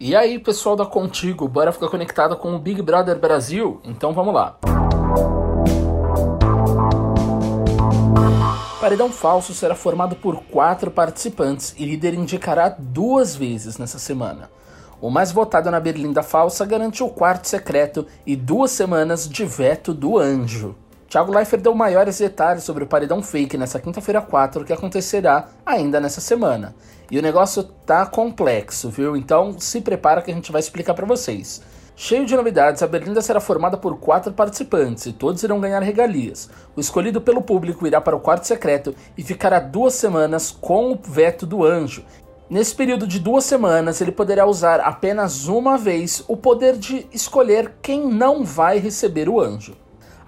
E aí, pessoal da Contigo, bora ficar conectado com o Big Brother Brasil? Então vamos lá. Paredão falso será formado por quatro participantes e líder indicará duas vezes nessa semana. O mais votado na Berlinda falsa garante o quarto secreto e duas semanas de veto do anjo. Thiago Leifert deu maiores detalhes sobre o paredão fake nessa quinta-feira 4 que acontecerá ainda nessa semana. E o negócio tá complexo, viu? Então se prepara que a gente vai explicar para vocês. Cheio de novidades, a Berlinda será formada por quatro participantes e todos irão ganhar regalias. O escolhido pelo público irá para o quarto secreto e ficará duas semanas com o veto do anjo. Nesse período de duas semanas, ele poderá usar apenas uma vez o poder de escolher quem não vai receber o anjo.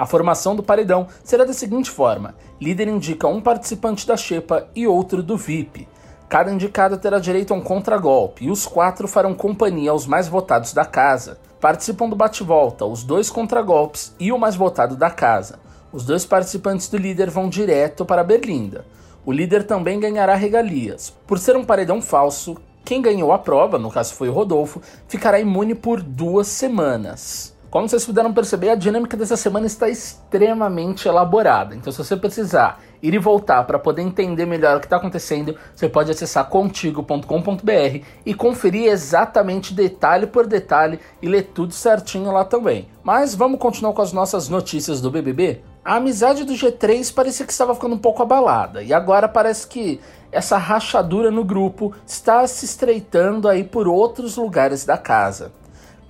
A formação do paredão será da seguinte forma: líder indica um participante da Xepa e outro do VIP. Cada indicado terá direito a um contragolpe e os quatro farão companhia aos mais votados da casa. Participam do bate-volta os dois contragolpes e o mais votado da casa. Os dois participantes do líder vão direto para a Berlinda. O líder também ganhará regalias. Por ser um paredão falso, quem ganhou a prova, no caso foi o Rodolfo, ficará imune por duas semanas. Como vocês puderam perceber, a dinâmica dessa semana está extremamente elaborada. Então, se você precisar ir e voltar para poder entender melhor o que está acontecendo, você pode acessar contigo.com.br e conferir exatamente detalhe por detalhe e ler tudo certinho lá também. Mas vamos continuar com as nossas notícias do BBB? A amizade do G3 parecia que estava ficando um pouco abalada e agora parece que essa rachadura no grupo está se estreitando aí por outros lugares da casa.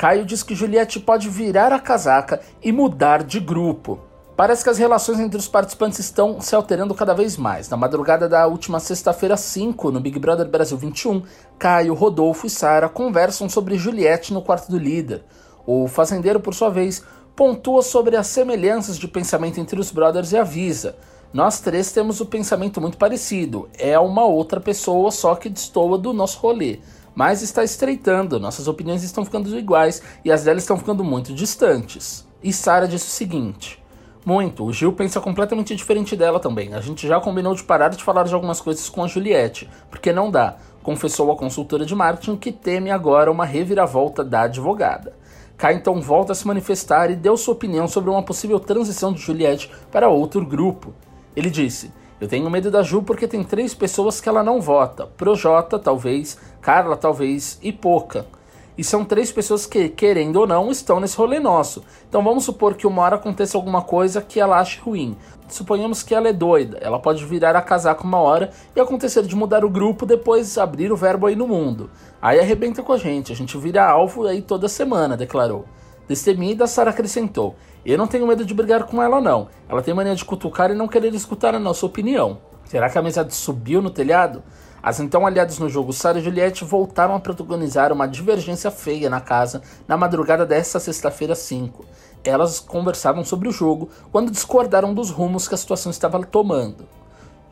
Caio diz que Juliette pode virar a casaca e mudar de grupo. Parece que as relações entre os participantes estão se alterando cada vez mais. Na madrugada da última sexta-feira 5, no Big Brother Brasil 21, Caio, Rodolfo e Sara conversam sobre Juliette no quarto do líder. O fazendeiro, por sua vez, pontua sobre as semelhanças de pensamento entre os brothers e avisa: Nós três temos o pensamento muito parecido, é uma outra pessoa só que destoa do nosso rolê mas está estreitando, nossas opiniões estão ficando iguais e as delas estão ficando muito distantes. E Sara disse o seguinte: Muito, o Gil pensa completamente diferente dela também. A gente já combinou de parar de falar de algumas coisas com a Juliette, porque não dá, confessou a consultora de marketing que teme agora uma reviravolta da advogada. Kai então volta a se manifestar e deu sua opinião sobre uma possível transição de Juliette para outro grupo. Ele disse: eu tenho medo da Ju porque tem três pessoas que ela não vota: Projota, talvez, Carla, talvez, e Poca. E são três pessoas que, querendo ou não, estão nesse rolê nosso. Então vamos supor que uma hora aconteça alguma coisa que ela ache ruim. Suponhamos que ela é doida, ela pode virar a casaca uma hora e acontecer de mudar o grupo, depois abrir o verbo aí no mundo. Aí arrebenta com a gente, a gente vira alvo aí toda semana, declarou. Destemida, Sara acrescentou: Eu não tenho medo de brigar com ela, não. Ela tem mania de cutucar e não querer escutar a nossa opinião. Será que a amizade subiu no telhado? As então aliadas no jogo Sara e Juliette voltaram a protagonizar uma divergência feia na casa na madrugada desta sexta-feira 5. Elas conversavam sobre o jogo quando discordaram dos rumos que a situação estava tomando.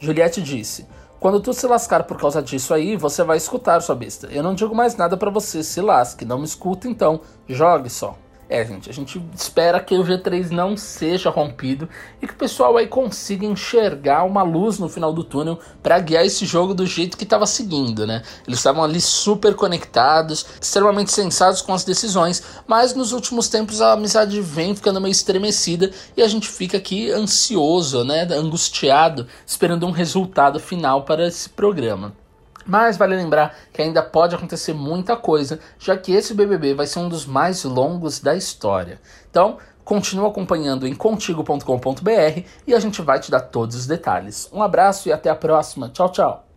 Juliette disse: Quando tu se lascar por causa disso aí, você vai escutar, sua besta. Eu não digo mais nada para você, se lasque. Não me escuta então, jogue só. É, gente, a gente espera que o G3 não seja rompido e que o pessoal aí consiga enxergar uma luz no final do túnel para guiar esse jogo do jeito que estava seguindo, né? Eles estavam ali super conectados, extremamente sensatos com as decisões, mas nos últimos tempos a amizade vem ficando meio estremecida e a gente fica aqui ansioso, né? Angustiado, esperando um resultado final para esse programa. Mas vale lembrar que ainda pode acontecer muita coisa, já que esse BBB vai ser um dos mais longos da história. Então, continua acompanhando em contigo.com.br e a gente vai te dar todos os detalhes. Um abraço e até a próxima. Tchau, tchau.